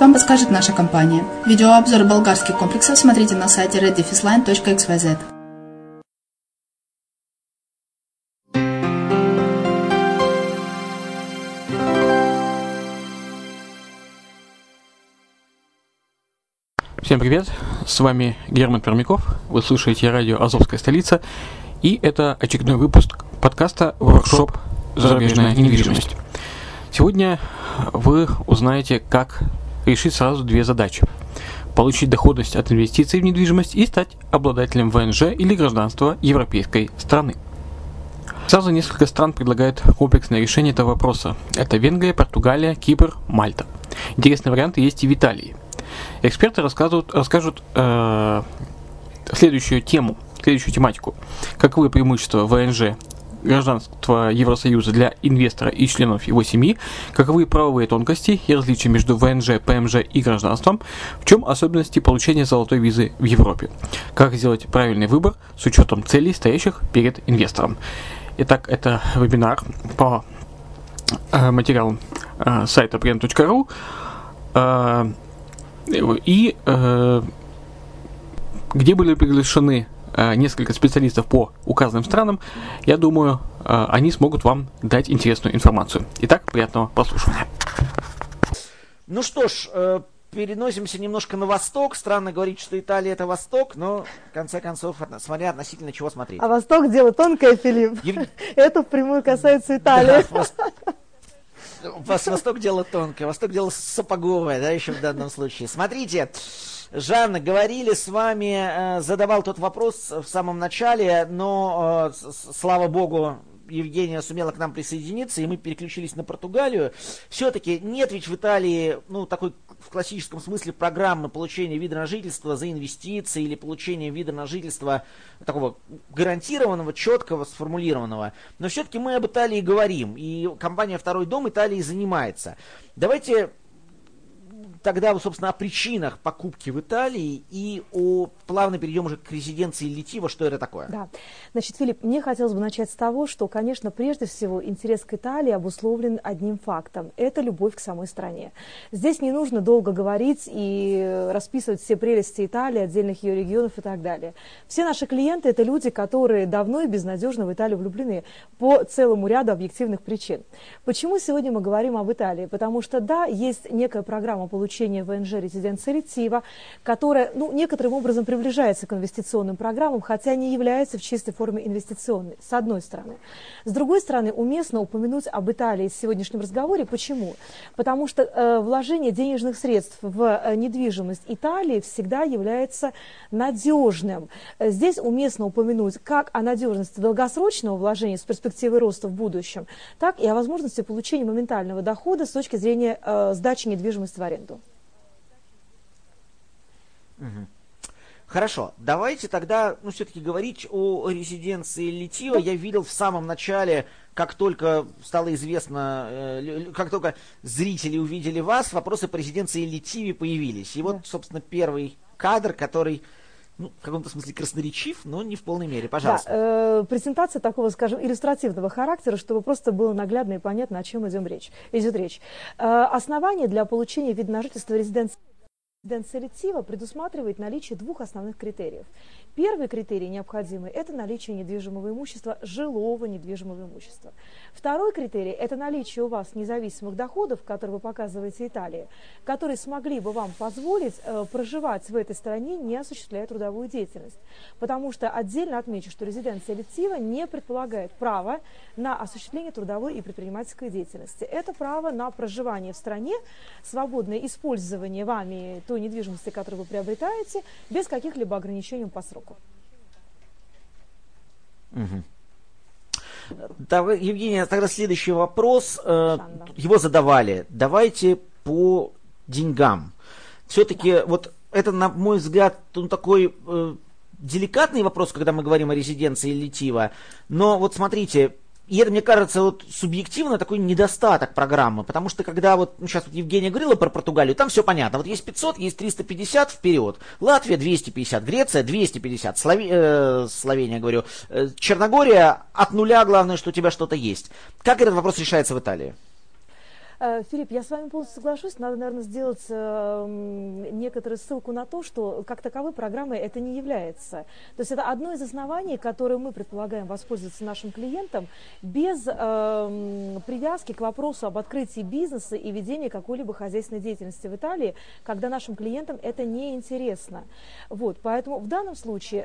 вам подскажет наша компания. Видеообзор болгарских комплексов смотрите на сайте reddefisline.xyz. Всем привет, с вами Герман Пермяков, вы слушаете радио «Азовская столица», и это очередной выпуск подкаста «Воркшоп. Зарубежная недвижимость». Сегодня вы узнаете, как решить сразу две задачи. Получить доходность от инвестиций в недвижимость и стать обладателем ВНЖ или гражданства европейской страны. Сразу несколько стран предлагают комплексное решение этого вопроса. Это Венгрия, Португалия, Кипр, Мальта. Интересные варианты есть и в Италии. Эксперты рассказывают, расскажут э, следующую тему, следующую тематику. Каковы преимущества ВНЖ гражданства Евросоюза для инвестора и членов его семьи, каковы правовые тонкости и различия между ВНЖ, ПМЖ и гражданством, в чем особенности получения золотой визы в Европе, как сделать правильный выбор с учетом целей, стоящих перед инвестором. Итак, это вебинар по э, материалам э, сайта prem.ru э, и где были приглашены несколько специалистов по указанным странам, я думаю, э, они смогут вам дать интересную информацию. Итак, приятного прослушивания. Ну что ж, э, переносимся немножко на восток. Странно говорить, что Италия это восток, но в конце концов, смотря относительно чего смотреть. А восток дело тонкое, Филипп. Ев... Это впрямую касается Италии. Да, Восток дело тонкое, Восток дело сапоговое, да, еще в данном случае. Смотрите, Жанна, говорили с вами, э, задавал тот вопрос в самом начале, но, э, слава богу, Евгения сумела к нам присоединиться, и мы переключились на Португалию. Все-таки нет ведь в Италии, ну, такой в классическом смысле программы получения вида на жительство за инвестиции или получения вида на жительство такого гарантированного, четкого, сформулированного. Но все-таки мы об Италии говорим, и компания «Второй дом» Италии занимается. Давайте тогда, собственно, о причинах покупки в Италии и о плавно перейдем уже к резиденции Литива, что это такое. Да. Значит, Филипп, мне хотелось бы начать с того, что, конечно, прежде всего интерес к Италии обусловлен одним фактом. Это любовь к самой стране. Здесь не нужно долго говорить и расписывать все прелести Италии, отдельных ее регионов и так далее. Все наши клиенты – это люди, которые давно и безнадежно в Италию влюблены по целому ряду объективных причин. Почему сегодня мы говорим об Италии? Потому что, да, есть некая программа получения получения ВНЖ резиденции Ретива, которая ну, некоторым образом приближается к инвестиционным программам, хотя не является в чистой форме инвестиционной, с одной стороны. С другой стороны, уместно упомянуть об Италии в сегодняшнем разговоре. Почему? Потому что э, вложение денежных средств в э, недвижимость Италии всегда является надежным. Здесь уместно упомянуть как о надежности долгосрочного вложения с перспективой роста в будущем, так и о возможности получения моментального дохода с точки зрения э, сдачи недвижимости в аренду. Угу. Хорошо, давайте тогда, ну, все-таки говорить о резиденции Литива. Я видел в самом начале, как только стало известно, э, как только зрители увидели вас, вопросы по резиденции Литиве появились. И вот, собственно, первый кадр, который ну, в каком-то смысле красноречив, но не в полной мере. Пожалуйста. Да, э, презентация такого, скажем, иллюстративного характера, чтобы просто было наглядно и понятно, о чем идем речь, идет речь. Э, основание для получения вида на жительство резиденции Денселитива предусматривает наличие двух основных критериев. Первый критерий необходимый – это наличие недвижимого имущества, жилого недвижимого имущества. Второй критерий – это наличие у вас независимых доходов, которые вы показываете Италии, которые смогли бы вам позволить э, проживать в этой стране, не осуществляя трудовую деятельность. Потому что отдельно отмечу, что резиденция Литива не предполагает право на осуществление трудовой и предпринимательской деятельности. Это право на проживание в стране, свободное использование вами той недвижимости, которую вы приобретаете, без каких-либо ограничений по сроку. Угу. Давай, Евгения, тогда следующий вопрос. Э, его задавали. Давайте по деньгам. Все-таки да. вот это, на мой взгляд, ну, такой э, деликатный вопрос, когда мы говорим о резиденции Литива. Но вот смотрите, и это, мне кажется, вот субъективно такой недостаток программы, потому что когда вот, ну, сейчас вот Евгения говорила про Португалию, там все понятно. Вот есть 500, есть 350 вперед. Латвия 250, Греция 250, Слове... э, Словения, говорю, э, Черногория от нуля, главное, что у тебя что-то есть. Как этот вопрос решается в Италии? Э, Филипп, я с вами полностью соглашусь. Надо, наверное, сделать э, некоторую ссылку на то, что как таковой программой это не является. То есть это одно из оснований, которое мы предполагаем воспользоваться нашим клиентам без э, привязки к вопросу об открытии бизнеса и ведении какой-либо хозяйственной деятельности в Италии, когда нашим клиентам это не интересно. Вот, поэтому в данном случае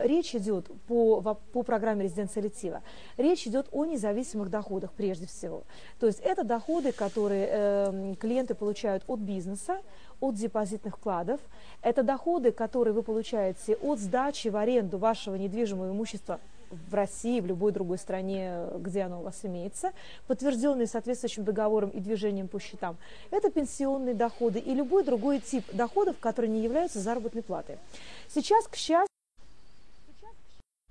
речь идет по, по программе резиденция Литива, речь идет о независимых доходах прежде всего. То есть это доходы, которые э, клиенты получают от бизнеса, от депозитных вкладов. Это доходы, которые вы получаете от сдачи в аренду вашего недвижимого имущества в России, в любой другой стране, где оно у вас имеется, подтвержденные соответствующим договором и движением по счетам. Это пенсионные доходы и любой другой тип доходов, которые не являются заработной платой. Сейчас, к счастью,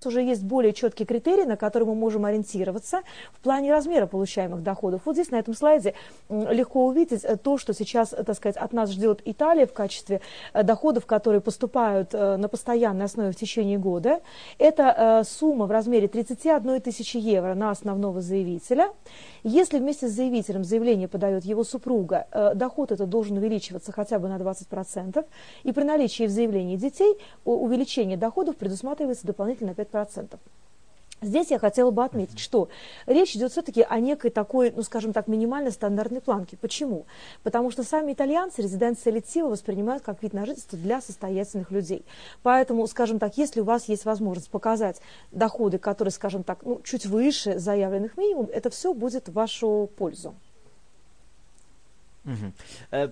уже есть более четкие критерии, на которые мы можем ориентироваться в плане размера получаемых доходов. Вот здесь на этом слайде легко увидеть э, то, что сейчас, э, так сказать, от нас ждет Италия в качестве э, доходов, которые поступают на постоянной основе в течение года. Это сумма в размере 31 тысячи евро на основного заявителя. Если вместе с заявителем заявление подает его супруга, доход это должен увеличиваться хотя бы на 20%. И при наличии в заявлении детей увеличение доходов предусматривается дополнительно 5%. 5%. Здесь я хотела бы отметить, что речь идет все-таки о некой такой, ну скажем так, минимальной стандартной планке. Почему? Потому что сами итальянцы резиденция Литива воспринимают как вид на жительство для состоятельных людей. Поэтому, скажем так, если у вас есть возможность показать доходы, которые, скажем так, ну, чуть выше заявленных минимум, это все будет в вашу пользу. Угу.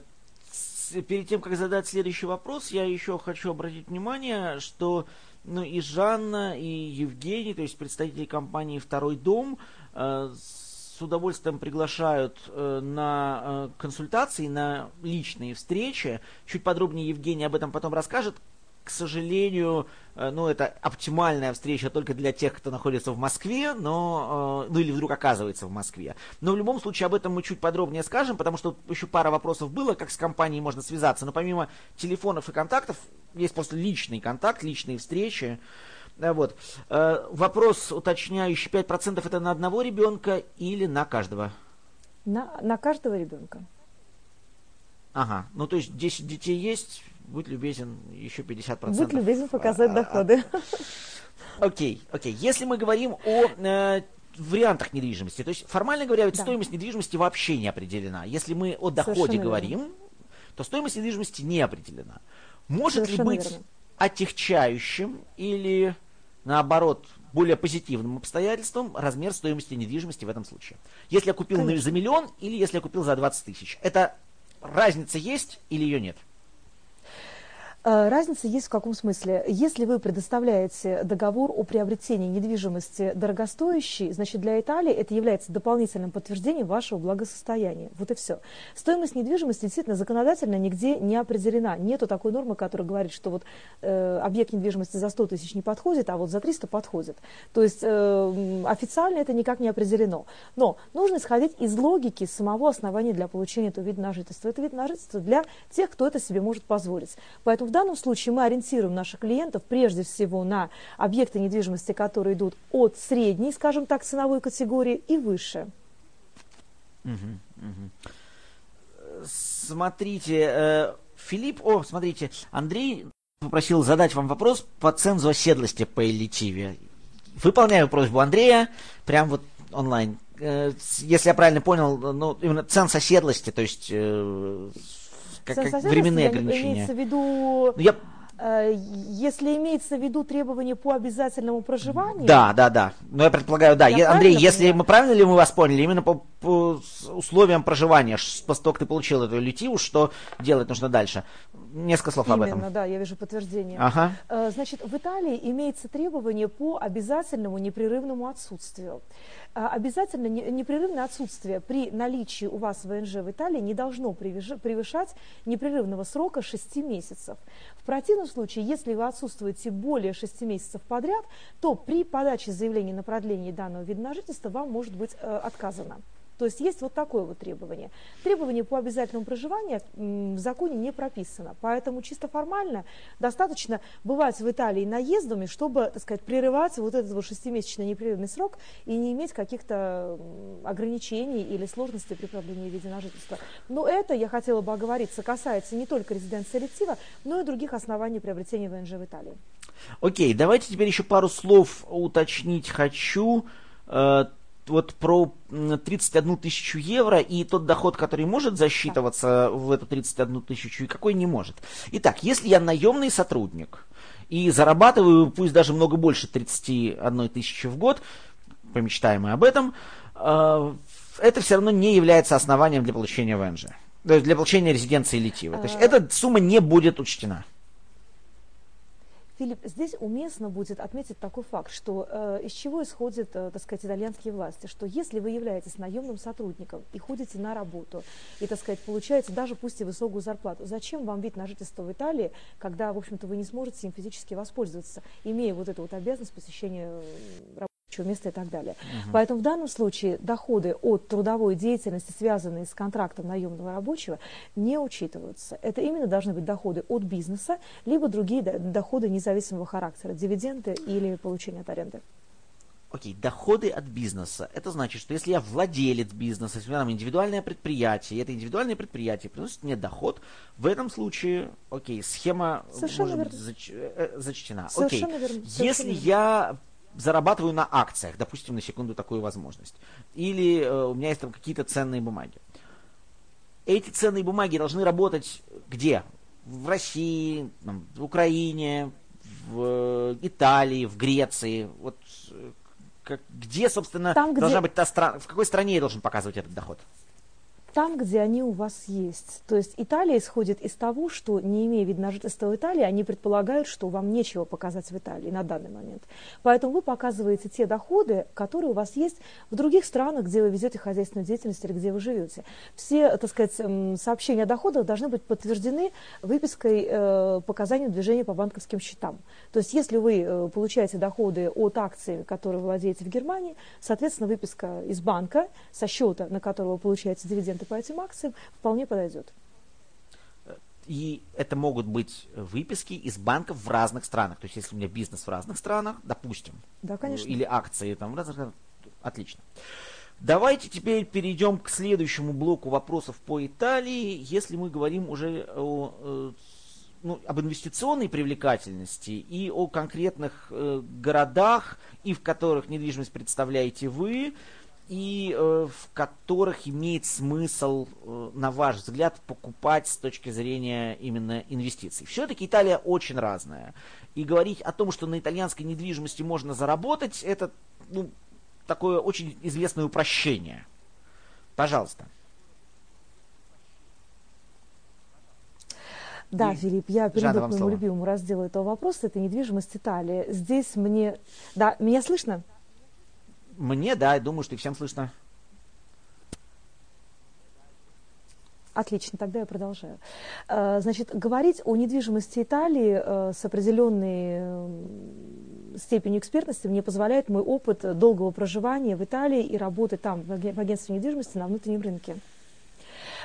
Перед тем, как задать следующий вопрос, я еще хочу обратить внимание, что ну и Жанна, и Евгений, то есть представители компании «Второй дом», э, с удовольствием приглашают э, на э, консультации, на личные встречи. Чуть подробнее Евгений об этом потом расскажет к сожалению, э, ну, это оптимальная встреча только для тех, кто находится в Москве, но, э, ну, или вдруг оказывается в Москве. Но в любом случае об этом мы чуть подробнее скажем, потому что еще пара вопросов было, как с компанией можно связаться. Но помимо телефонов и контактов, есть просто личный контакт, личные встречи. Э, вот. Вопрос уточняющий, 5% это на одного ребенка или на каждого? На, на каждого ребенка. Ага, ну то есть 10 детей есть, будь любезен, еще 50%. Будь любезен показать а, доходы. Окей, окей. Если мы говорим о э, вариантах недвижимости, то есть формально говоря, ведь да. стоимость недвижимости вообще не определена. Если мы о доходе Совершенно говорим, верно. то стоимость недвижимости не определена. Может Совершенно ли быть верно. отягчающим или наоборот более позитивным обстоятельством размер стоимости недвижимости в этом случае. Если я купил Конечно. за миллион или если я купил за 20 тысяч. Это разница есть или ее нет? Э, разница есть в каком смысле? Если вы предоставляете договор о приобретении недвижимости дорогостоящей, значит для Италии это является дополнительным подтверждением вашего благосостояния. Вот и все. Стоимость недвижимости действительно законодательно нигде не определена. Нету такой нормы, которая говорит, что вот э, объект недвижимости за 100 тысяч не подходит, а вот за 300 подходит. То есть э, официально это никак не определено. Но нужно исходить из логики самого основания для получения этого вида на жительство. Это вид на жительство для тех, кто это себе может позволить. Поэтому в данном случае мы ориентируем наших клиентов прежде всего на объекты недвижимости, которые идут от средней, скажем так, ценовой категории и выше. Смотрите, э, Филипп, о, смотрите, Андрей попросил задать вам вопрос по цензу оседлости по элитиве. Выполняю просьбу Андрея, прям вот онлайн. Э, если я правильно понял, ну, именно ценз оседлости, то есть э, как, как временные ограничения. Имеется в виду... Ну, я... Э, если имеется в виду требования по обязательному проживанию. Да, да, да. Но я предполагаю, да. Я Андрей, если понимаю? мы правильно ли мы вас поняли, именно по, по условиям проживания, после того, как ты получил эту литиву, что делать нужно дальше? Несколько слов Именно, об этом. Именно, да, я вижу подтверждение. Ага. Э, значит, в Италии имеется требование по обязательному непрерывному отсутствию. А, обязательно непрерывное отсутствие при наличии у вас ВНЖ в Италии не должно превышать непрерывного срока 6 месяцев. В противном случае, если вы отсутствуете более 6 месяцев подряд, то при подаче заявления на продление данного вида на жительство вам может быть э, отказано. То есть есть вот такое вот требование. Требование по обязательному проживанию в законе не прописано, поэтому чисто формально достаточно бывать в Италии наездами, чтобы, так сказать, прерывать вот этот вот шестимесячный непрерывный срок и не иметь каких-то ограничений или сложностей при продлении вида на жительство. Но это, я хотела бы оговориться, касается не только резиденции электива, но и других оснований приобретения ВНЖ в Италии. Окей, давайте теперь еще пару слов уточнить хочу. Вот про 31 тысячу евро и тот доход, который может засчитываться в эту 31 тысячу и какой не может. Итак, если я наемный сотрудник и зарабатываю, пусть даже много больше 31 тысячи в год, помечтаем мы об этом, э, это все равно не является основанием для получения ВНЖ. То есть для получения резиденции Литивы. То есть а. эта сумма не будет учтена. Филипп, здесь уместно будет отметить такой факт, что э, из чего исходят, э, так сказать, итальянские власти, что если вы являетесь наемным сотрудником и ходите на работу, и, так сказать, получаете даже пусть и высокую зарплату, зачем вам вид на жительство в Италии, когда, в общем-то, вы не сможете им физически воспользоваться, имея вот эту вот обязанность посещения работы? Места и так далее. Угу. Поэтому в данном случае доходы от трудовой деятельности, связанные с контрактом наемного рабочего, не учитываются. Это именно должны быть доходы от бизнеса, либо другие доходы независимого характера, дивиденды или получение от аренды. Окей, доходы от бизнеса. Это значит, что если я владелец бизнеса, если у меня там индивидуальное предприятие, и это индивидуальное предприятие приносит мне доход, в этом случае, окей, схема Совершенно может верно. быть зач, э, зачтена. Совершенно окей, верно. Совершенно если верно. я зарабатываю на акциях, допустим, на секунду такую возможность. Или э, у меня есть там какие-то ценные бумаги. Эти ценные бумаги должны работать где? В России, там, в Украине, в Италии, в Греции. Вот э, как, где, собственно, там, должна где... быть та страна, в какой стране я должен показывать этот доход? Там, где они у вас есть. То есть Италия исходит из того, что, не имея вида на жительство в Италии, они предполагают, что вам нечего показать в Италии на данный момент. Поэтому вы показываете те доходы, которые у вас есть в других странах, где вы ведете хозяйственную деятельность или где вы живете. Все, так сказать, сообщения о доходах должны быть подтверждены выпиской э, показаний движения по банковским счетам. То есть если вы э, получаете доходы от акций, которые владеете в Германии, соответственно, выписка из банка со счета, на которого вы получаете дивиденды, клиенты по этим акциям, вполне подойдет. И это могут быть выписки из банков в разных странах. То есть, если у меня бизнес в разных странах, допустим, да, конечно. или акции там в разных странах, отлично. Давайте теперь перейдем к следующему блоку вопросов по Италии. Если мы говорим уже о, э, ну, об инвестиционной привлекательности и о конкретных э, городах, и в которых недвижимость представляете вы, и э, в которых имеет смысл, э, на ваш взгляд, покупать с точки зрения именно инвестиций. Все-таки Италия очень разная. И говорить о том, что на итальянской недвижимости можно заработать, это ну, такое очень известное упрощение. Пожалуйста. Да, и... Филипп, я перейду к моему любимому разделу этого вопроса. Это недвижимость Италии. Здесь мне... Да, меня слышно? Мне, да, думаю, что и всем слышно. Отлично, тогда я продолжаю. Э, значит, говорить о недвижимости Италии э, с определенной степенью экспертности мне позволяет мой опыт долгого проживания в Италии и работы там в агентстве недвижимости на внутреннем рынке.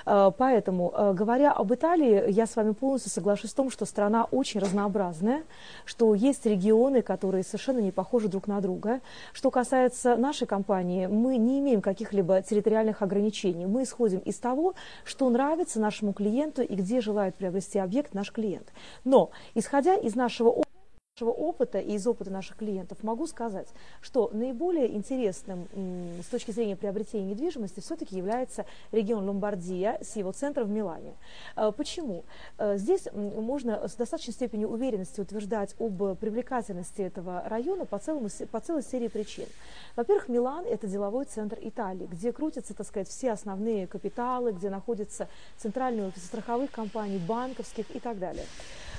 Э, поэтому, э, говоря об Италии, я с вами полностью соглашусь в том, что страна очень разнообразная, что есть регионы, которые совершенно не похожи друг на друга. Что касается нашей компании, мы не имеем каких-либо территориальных ограничений. Мы исходим из того, что нравится нашему клиенту и где желает приобрести объект наш клиент. Но, исходя из нашего нашего опыта и из опыта наших клиентов могу сказать, что наиболее интересным с точки зрения приобретения недвижимости все-таки является регион Ломбардия с его центром в Милане. Э, почему? Э, здесь можно с достаточной степенью уверенности утверждать об привлекательности этого района по, целому, по целой серии причин. Во-первых, Милан – это деловой центр Италии, где крутятся, так сказать, все основные капиталы, где находятся центральные офисы страховых компаний, банковских и так далее.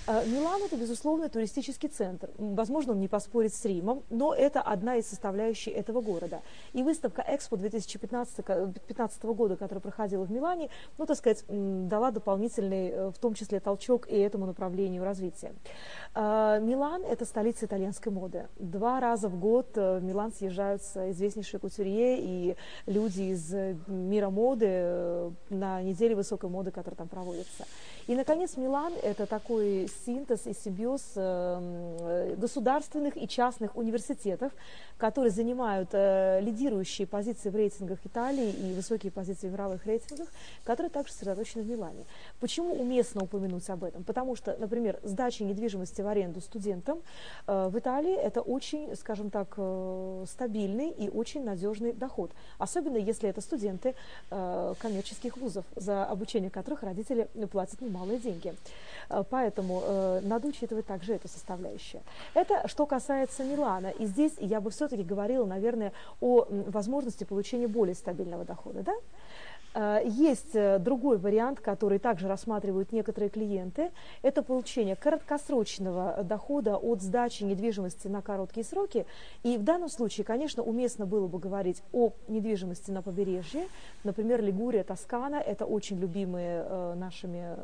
Э, Милан – это, безусловно, туристический центр. Возможно, он не поспорит с Римом, но это одна из составляющих этого города. И выставка Экспо 2015 2015 года, которая проходила в Милане, ну, так сказать, дала дополнительный, э, в том числе, толчок и этому направлению развития. А, Милан – это столица итальянской моды. Два раза в год э, в Милан съезжаются известнейшие кутюрье и люди из э, мира моды на неделе высокой моды, которая там проводится. И, наконец, Милан – это такой синтез и симбиоз э, государственных и частных университетов, которые занимают э, лидирующие позиции в рейтингах Италии и высокие позиции в мировых рейтингах, которые также сосредоточены в Милане. Почему уместно упомянуть об этом? Потому что, например, сдача недвижимости в аренду студентам э, в Италии – это очень, скажем так, стабильный и очень надежный доход. Особенно, если это студенты коммерческих вузов, за обучение которых родители платят немало малые деньги. Поэтому э, надо учитывать также эту составляющую. Это что касается Милана. И здесь я бы все-таки говорила, наверное, о возможности получения более стабильного дохода. Да? Э, есть другой вариант, который также рассматривают некоторые клиенты. Это получение краткосрочного дохода от сдачи недвижимости на короткие сроки. И в данном случае, конечно, уместно было бы говорить о недвижимости на побережье. Например, Лигурия, Тоскана – это очень любимые нашими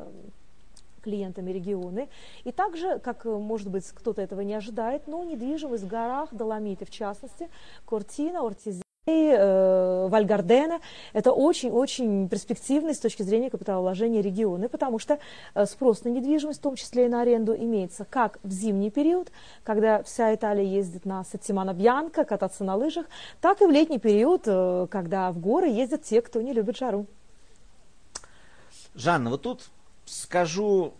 клиентами регионы. И также, как, может быть, кто-то этого не ожидает, но недвижимость в горах, Доломиты в частности, Кортина, Ортизия, э, Вальгардена. Это очень-очень перспективные с точки зрения капиталовложения регионы, потому что э, спрос на недвижимость, в том числе и на аренду, имеется как в зимний период, когда вся Италия ездит на Сеттимана Бьянка, кататься на лыжах, так и в летний период, э, когда в горы ездят те, кто не любит жару. Жанна, вот тут скажу,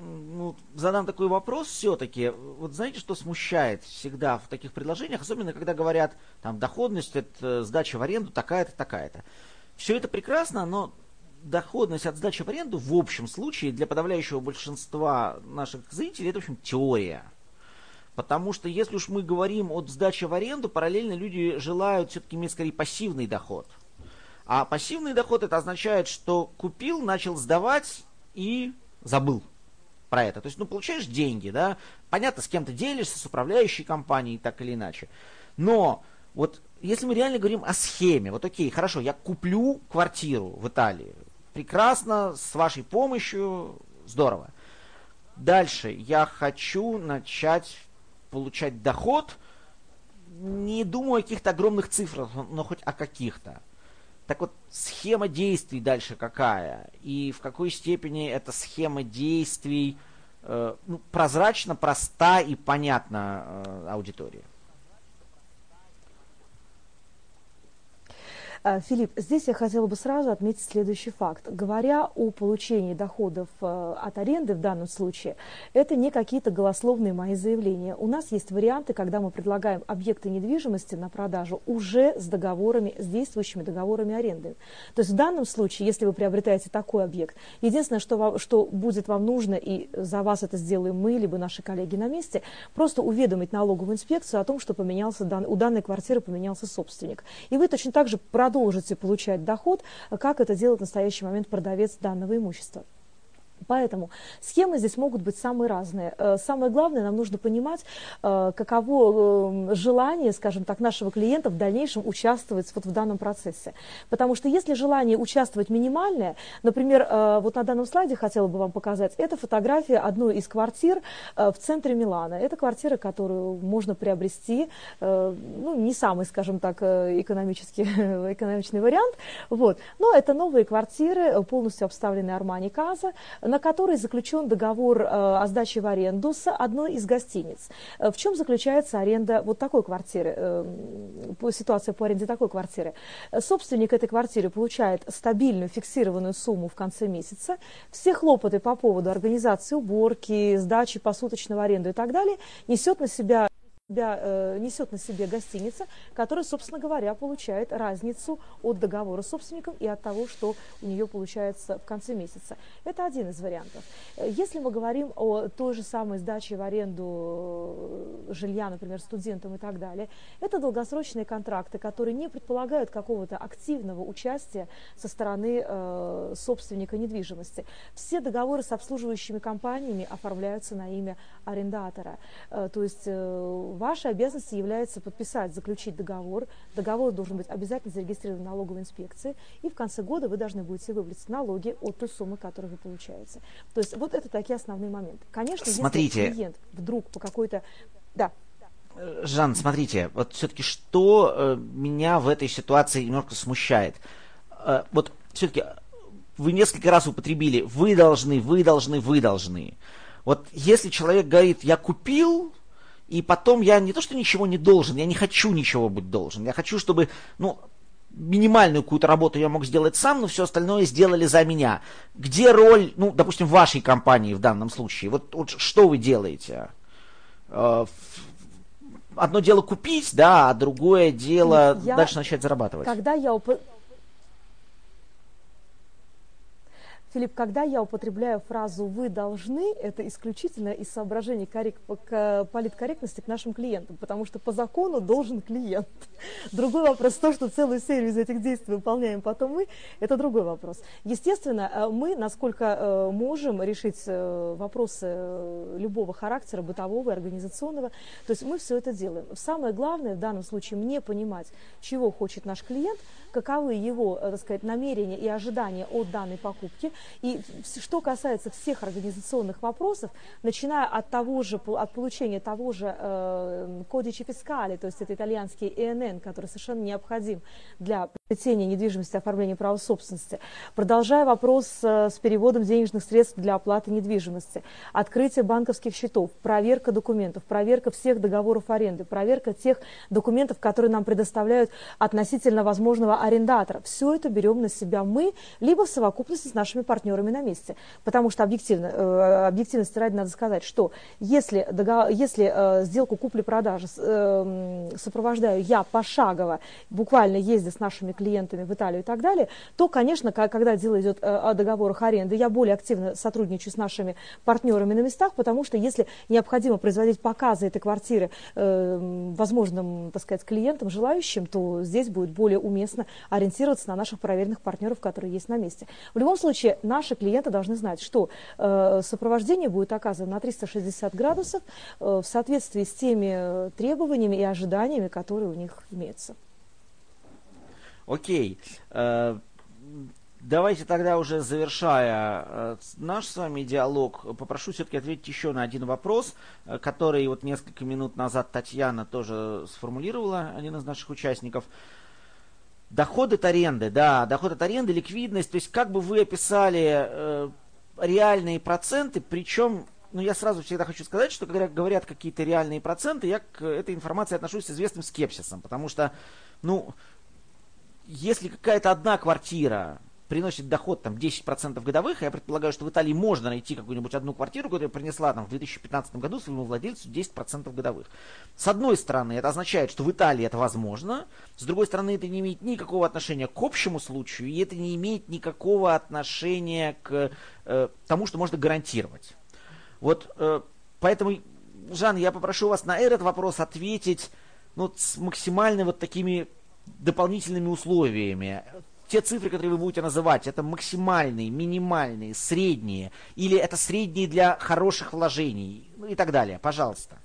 ну, задам такой вопрос все-таки. Вот знаете, что смущает всегда в таких предложениях, особенно когда говорят, там, доходность от сдачи в аренду такая-то, такая-то. Все это прекрасно, но доходность от сдачи в аренду в общем случае для подавляющего большинства наших зрителей это, в общем, теория. Потому что если уж мы говорим о сдаче в аренду, параллельно люди желают все-таки иметь скорее пассивный доход. А пассивный доход это означает, что купил, начал сдавать, и забыл про это. То есть, ну, получаешь деньги, да, понятно, с кем то делишься, с управляющей компанией, так или иначе. Но вот если мы реально говорим о схеме, вот окей, хорошо, я куплю квартиру в Италии, прекрасно, с вашей помощью, здорово. Дальше я хочу начать получать доход, не думаю о каких-то огромных цифрах, но хоть о каких-то. Так вот, схема действий дальше какая? И в какой степени эта схема действий э, ну, прозрачно, проста и понятна э, аудитории? Филипп, здесь я хотела бы сразу отметить следующий факт. Говоря о получении доходов э, от аренды в данном случае, это не какие-то голословные мои заявления. У нас есть варианты, когда мы предлагаем объекты недвижимости на продажу уже с договорами, с действующими договорами аренды. То есть в данном случае, если вы приобретаете такой объект, единственное, что, вам, что будет вам нужно, и за вас это сделаем мы, либо наши коллеги на месте, просто уведомить налоговую инспекцию о том, что поменялся, у данной квартиры поменялся собственник. И вы точно так же продолжите продолжите получать доход, как это делает в настоящий момент продавец данного имущества. Поэтому схемы здесь могут быть самые разные. Э, самое главное, нам нужно понимать, э, каково э, желание, скажем так, нашего клиента в дальнейшем участвовать вот в данном процессе. Потому что если желание участвовать минимальное, например, вот на данном слайде хотела бы вам показать, это фотография одной из квартир в центре Милана. Это квартира, которую можно приобрести, ну, не самый, скажем так, экономически, экономичный вариант, вот. но это новые квартиры, полностью обставленные Армани Каза, на которой заключен договор э, о сдаче в аренду с одной из гостиниц. Э, в чем заключается аренда вот такой квартиры, э, ситуация по аренде такой квартиры? Собственник этой квартиры получает стабильную фиксированную сумму в конце месяца. Все хлопоты по поводу организации уборки, сдачи посуточного аренду и так далее несет на себя себя, э, несет на себе гостиница, которая, собственно говоря, получает разницу от договора с собственником и от того, что у нее получается в конце месяца. Это один из вариантов. Э, если мы говорим о той же самой сдаче в аренду э, жилья, например, студентам и так далее, это долгосрочные контракты, которые не предполагают какого-то активного участия со стороны э, собственника недвижимости. Все договоры с обслуживающими компаниями оформляются на имя арендатора. Э, то есть э, вашей обязанностью является подписать, заключить договор. Договор должен быть обязательно зарегистрирован в налоговой инспекции. И в конце года вы должны будете вывалить налоги от той суммы, которую вы получаете. То есть вот это такие основные моменты. Конечно, Смотрите. если клиент вдруг по какой-то... Да. Жан, смотрите, вот все-таки что э, меня в этой ситуации немножко смущает. Э, вот все-таки вы несколько раз употребили «вы должны», «вы должны», «вы должны». Вот если человек говорит «я купил», и потом я не то, что ничего не должен, я не хочу ничего быть должен. Я хочу, чтобы, ну, минимальную какую-то работу я мог сделать сам, но все остальное сделали за меня. Где роль, ну, допустим, вашей компании в данном случае? Вот, вот что вы делаете? Э, одно дело купить, да, а другое дело я, дальше начать зарабатывать. Когда я Филипп, когда я употребляю фразу «вы должны», это исключительно из соображений коррек... политкорректности к нашим клиентам, потому что по закону должен клиент. Другой вопрос, то, что целую серию из этих действий выполняем потом мы, это другой вопрос. Естественно, э, мы, насколько э, можем решить э, вопросы любого характера, бытового и организационного, то есть мы все это делаем. Самое главное в данном случае мне понимать, чего хочет наш клиент, каковы его, так сказать, намерения и ожидания от данной покупки, и что касается всех организационных вопросов, начиная от того же, от получения того же э, кодичи фискали, то есть это итальянский ИНН, который совершенно необходим для приобретения недвижимости, оформления права собственности, продолжая вопрос э, с переводом денежных средств для оплаты недвижимости, открытие банковских счетов, проверка документов, проверка всех договоров аренды, проверка тех документов, которые нам предоставляют относительно возможного арендатора. Все это берем на себя мы, либо в совокупности с нашими партнерами на месте. Потому что объективно, э, объективности ради надо сказать, что если, договор, если э, сделку купли-продажи э, сопровождаю я пошагово, буквально ездя с нашими клиентами в Италию и так далее, то, конечно, когда дело идет о договорах аренды, я более активно сотрудничаю с нашими партнерами на местах, потому что если необходимо производить показы этой квартиры возможным, так сказать, клиентам, желающим, то здесь будет более уместно ориентироваться на наших проверенных партнеров, которые есть на месте. В любом случае, наши клиенты должны знать, что э, сопровождение будет оказано на 360 градусов э, в соответствии с теми требованиями и ожиданиями, которые у них имеются. Окей. Э, давайте тогда уже завершая э, наш с вами диалог, попрошу все-таки ответить еще на один вопрос, э, который вот несколько минут назад Татьяна тоже сформулировала, один из наших участников. Доход от аренды, да, доход от аренды, ликвидность, то есть как бы вы описали э, реальные проценты, причем, ну я сразу всегда хочу сказать, что когда говорят какие-то реальные проценты, я к этой информации отношусь с известным скепсисом, потому что, ну, если какая-то одна квартира приносит доход там 10% годовых, я предполагаю, что в Италии можно найти какую-нибудь одну квартиру, которая принесла там в 2015 году своему владельцу 10% годовых. С одной стороны, это означает, что в Италии это возможно, с другой стороны, это не имеет никакого отношения к общему случаю, и это не имеет никакого отношения к э, тому, что можно гарантировать. Вот э, поэтому, Жан, я попрошу вас на этот вопрос ответить ну, с максимально вот такими дополнительными условиями те цифры, которые вы будете называть, это максимальные, минимальные, средние, или это средние для хороших вложений, ну и так далее. Пожалуйста.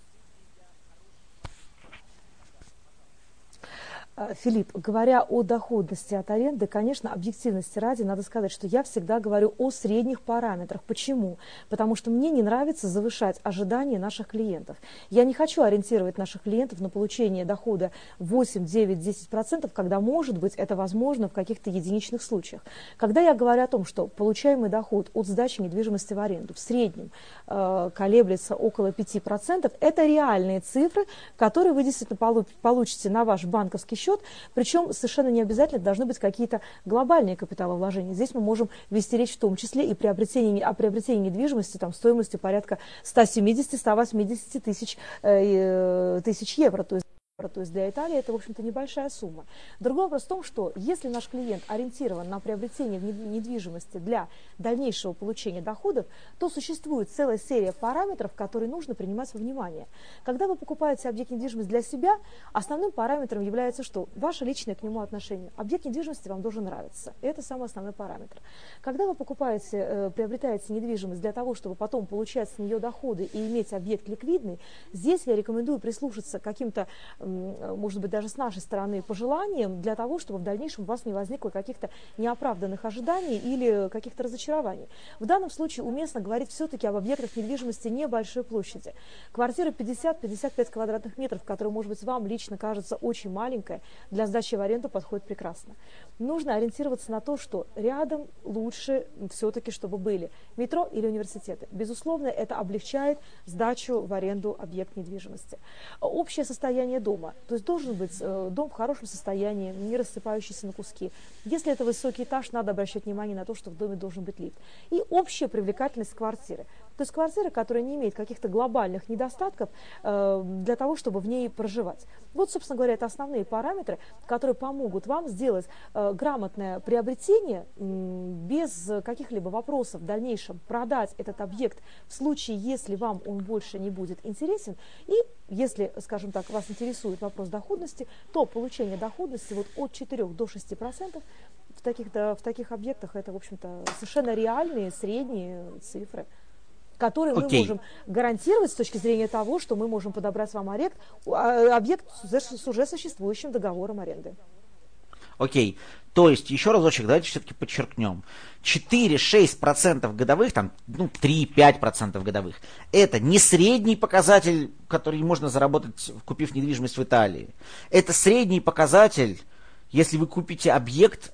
Филипп, говоря о доходности от аренды, конечно, объективности ради, надо сказать, что я всегда говорю о средних параметрах. Почему? Потому что мне не нравится завышать ожидания наших клиентов. Я не хочу ориентировать наших клиентов на получение дохода 8, 9, 10%, когда, может быть, это возможно в каких-то единичных случаях. Когда я говорю о том, что получаемый доход от сдачи недвижимости в аренду в среднем э, колеблется около 5%, это реальные цифры, которые вы действительно получите на ваш банковский счет, причем совершенно не обязательно должны быть какие-то глобальные капиталовложения. Здесь мы можем вести речь в том числе и приобретении, о приобретении недвижимости там, стоимостью порядка 170-180 тысяч, э, тысяч евро. То есть то есть для Италии это, в общем-то, небольшая сумма. Другой вопрос в том, что если наш клиент ориентирован на приобретение недвижимости для дальнейшего получения доходов, то существует целая серия параметров, которые нужно принимать во внимание. Когда вы покупаете объект недвижимости для себя, основным параметром является что? Ваше личное к нему отношение. Объект недвижимости вам должен нравиться. Это самый основной параметр. Когда вы покупаете, э, приобретаете недвижимость для того, чтобы потом получать с нее доходы и иметь объект ликвидный, здесь я рекомендую прислушаться к каким-то может быть, даже с нашей стороны пожеланием для того, чтобы в дальнейшем у вас не возникло каких-то неоправданных ожиданий или каких-то разочарований. В данном случае уместно говорить все-таки об объектах недвижимости небольшой площади. Квартира 50-55 квадратных метров, которая, может быть, вам лично кажется очень маленькая, для сдачи в аренду подходит прекрасно. Нужно ориентироваться на то, что рядом лучше все-таки, чтобы были метро или университеты. Безусловно, это облегчает сдачу в аренду объект недвижимости. Общее состояние дома дома. То есть должен быть э, дом в хорошем состоянии, не рассыпающийся на куски. Если это высокий этаж, надо обращать внимание на то, что в доме должен быть лифт. И общая привлекательность квартиры. То есть квартира, которая не имеет каких-то глобальных недостатков э, для того, чтобы в ней проживать. Вот, собственно говоря, это основные параметры, которые помогут вам сделать э, грамотное приобретение без каких-либо вопросов в дальнейшем, продать этот объект в случае, если вам он больше не будет интересен. И если, скажем так, вас интересует вопрос доходности, то получение доходности вот от 4 до 6 процентов в таких, в таких объектах это, в общем-то, совершенно реальные средние цифры которые okay. мы можем гарантировать с точки зрения того, что мы можем подобрать вам объект, а, объект с уже существующим договором аренды. Окей. Okay. То есть, еще разочек, давайте все-таки подчеркнем. 4-6% годовых, там, ну, 3-5% годовых, это не средний показатель, который можно заработать, купив недвижимость в Италии. Это средний показатель, если вы купите объект,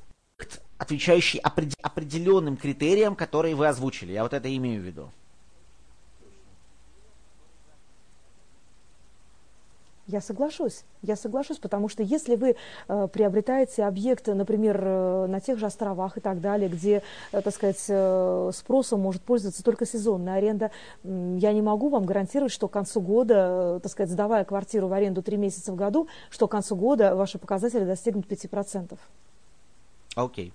отвечающий определенным критериям, которые вы озвучили. Я вот это имею в виду. Я соглашусь, я соглашусь, потому что если вы э, приобретаете объекты, например, э, на тех же островах и так далее, где, э, так сказать, э, спросом может пользоваться только сезонная аренда, э, я не могу вам гарантировать, что к концу года, э, так сказать, сдавая квартиру в аренду три месяца в году, что к концу года ваши показатели достигнут 5%. Окей. Okay.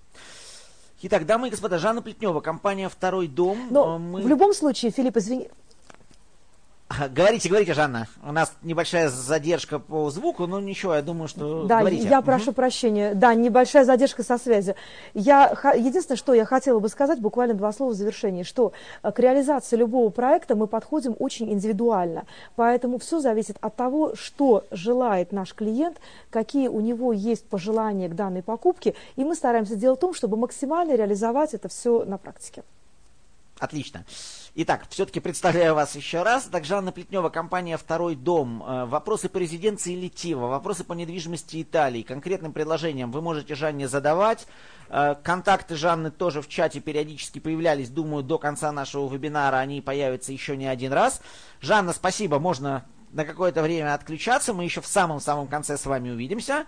Итак, дамы и господа, Жанна Плетнева, компания «Второй дом». Но мы... в любом случае, Филипп, извини, Говорите, говорите, Жанна. У нас небольшая задержка по звуку, но ничего, я думаю, что Да, говорите. я прошу угу. прощения. Да, небольшая задержка со связью. Я, единственное, что я хотела бы сказать, буквально два слова в завершении, что э, к реализации любого проекта мы подходим очень индивидуально. Поэтому все зависит от того, что желает наш клиент, какие у него есть пожелания к данной покупке, и мы стараемся делать то, чтобы максимально реализовать это все на практике. Отлично. Итак, все-таки представляю вас еще раз. Так, Жанна Плетнева, компания «Второй дом». Э, вопросы по резиденции Литива, вопросы по недвижимости Италии, конкретным предложениям вы можете Жанне задавать. Э, контакты Жанны тоже в чате периодически появлялись. Думаю, до конца нашего вебинара они появятся еще не один раз. Жанна, спасибо, можно на какое-то время отключаться. Мы еще в самом-самом конце с вами увидимся.